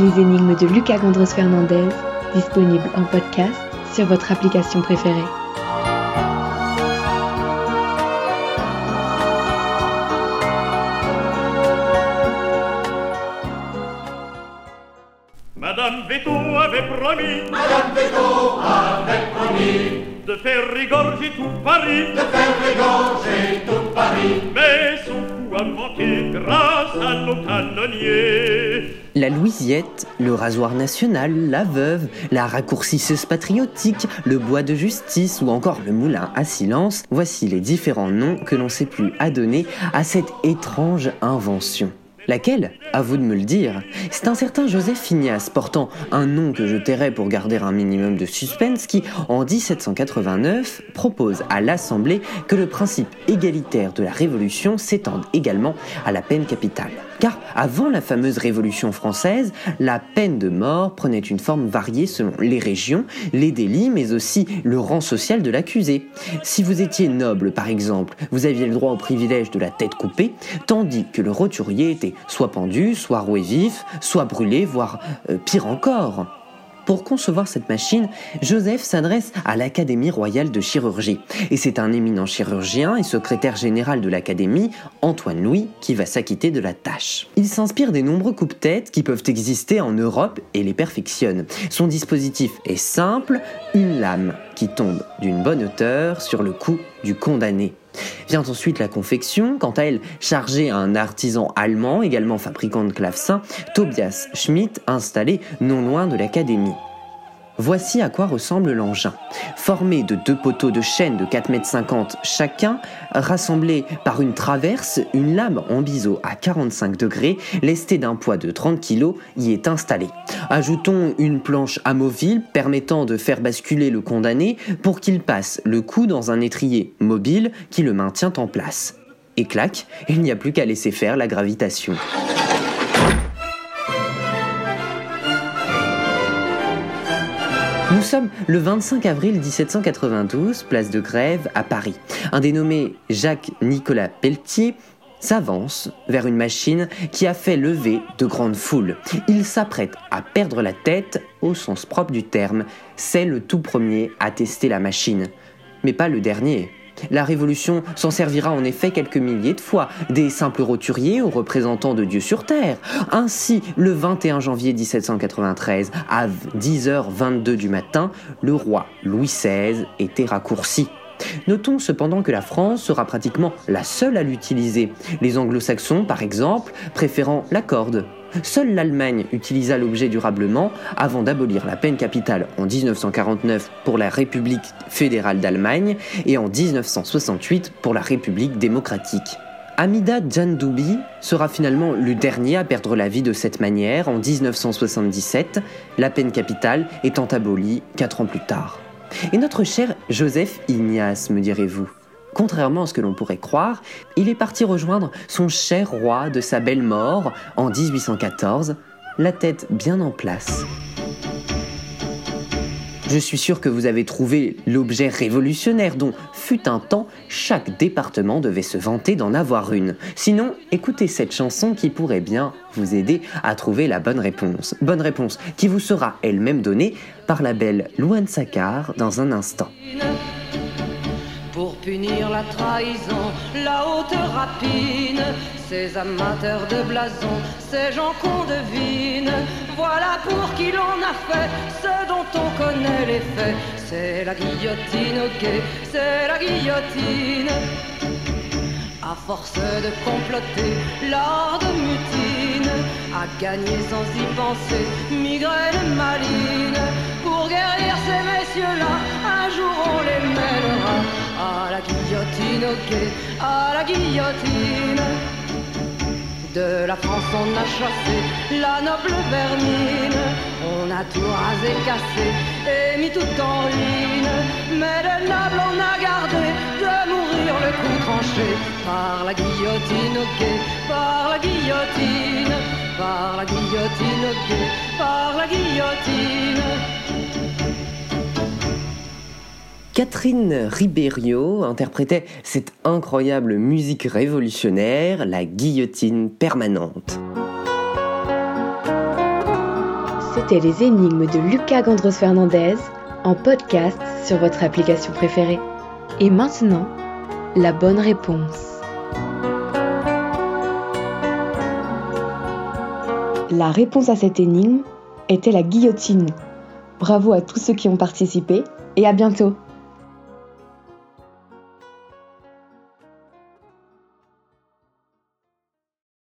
Les énigmes de Lucas Gondres Fernandez, disponibles en podcast sur votre application préférée. Madame Veto avait promis Madame Veto avait promis de faire régorger tout Paris, de faire régorger tout Paris. mais son La Louisiette, le rasoir national, la veuve, la raccourcisseuse patriotique, le bois de justice ou encore le moulin à silence, voici les différents noms que l'on sait plus à donner à cette étrange invention. Laquelle? À vous de me le dire. C'est un certain Joseph Finias, portant un nom que je tairai pour garder un minimum de suspense, qui, en 1789, propose à l'Assemblée que le principe égalitaire de la Révolution s'étende également à la peine capitale. Car avant la fameuse Révolution française, la peine de mort prenait une forme variée selon les régions, les délits, mais aussi le rang social de l'accusé. Si vous étiez noble, par exemple, vous aviez le droit au privilège de la tête coupée, tandis que le roturier était soit pendu, soit roué vif, soit brûlé, voire euh, pire encore. Pour concevoir cette machine, Joseph s'adresse à l'Académie royale de chirurgie. Et c'est un éminent chirurgien et secrétaire général de l'Académie, Antoine Louis, qui va s'acquitter de la tâche. Il s'inspire des nombreux coupe-têtes qui peuvent exister en Europe et les perfectionne. Son dispositif est simple, une lame qui tombe d'une bonne hauteur sur le cou du condamné. Vient ensuite la confection, quant à elle chargée à un artisan allemand, également fabricant de clavecins, Tobias Schmidt, installé non loin de l'académie. Voici à quoi ressemble l'engin. Formé de deux poteaux de chêne de 4,50 m chacun, rassemblés par une traverse, une lame en biseau à 45 degrés, lestée d'un poids de 30 kg, y est installée. Ajoutons une planche amovible permettant de faire basculer le condamné pour qu'il passe le cou dans un étrier mobile qui le maintient en place. Et clac, il n'y a plus qu'à laisser faire la gravitation. Nous sommes le 25 avril 1792, place de Grève, à Paris. Un dénommé Jacques-Nicolas Pelletier s'avance vers une machine qui a fait lever de grandes foules. Il s'apprête à perdre la tête au sens propre du terme. C'est le tout premier à tester la machine. Mais pas le dernier. La Révolution s'en servira en effet quelques milliers de fois, des simples roturiers aux représentants de Dieu sur Terre. Ainsi, le 21 janvier 1793, à 10h22 du matin, le roi Louis XVI était raccourci. Notons cependant que la France sera pratiquement la seule à l'utiliser, les anglo-saxons par exemple préférant la corde. Seule l'Allemagne utilisa l'objet durablement avant d'abolir la peine capitale en 1949 pour la République fédérale d'Allemagne et en 1968 pour la République démocratique. Amida Djandoubi sera finalement le dernier à perdre la vie de cette manière en 1977, la peine capitale étant abolie quatre ans plus tard. Et notre cher Joseph Ignace, me direz-vous Contrairement à ce que l'on pourrait croire, il est parti rejoindre son cher roi de sa belle mort en 1814, la tête bien en place. Je suis sûr que vous avez trouvé l'objet révolutionnaire dont, fut un temps, chaque département devait se vanter d'en avoir une. Sinon, écoutez cette chanson qui pourrait bien vous aider à trouver la bonne réponse. Bonne réponse qui vous sera elle-même donnée par la belle Louane Sakar dans un instant. Punir la trahison, la haute rapine, ces amateurs de blason, ces gens qu'on devine, voilà pour qui l'on a fait ce dont on connaît les faits. C'est la guillotine, ok, c'est la guillotine. À force de comploter, l'art de mutine, à gagner sans y penser, migraine maline. Pour guérir ces messieurs-là, un jour on les mènera à la guillotine, ok, à la guillotine. De la France on a chassé la noble vermine, on a tout rasé, cassé et mis tout en ruine. Mais le noble on a gardé de mourir le coup tranché par la guillotine, ok, par la guillotine, par la guillotine, ok, par la guillotine. Catherine Ribeiro interprétait cette incroyable musique révolutionnaire, la guillotine permanente. C'était les énigmes de Lucas Gandros Fernandez en podcast sur votre application préférée. Et maintenant, la bonne réponse. La réponse à cette énigme était la guillotine. Bravo à tous ceux qui ont participé et à bientôt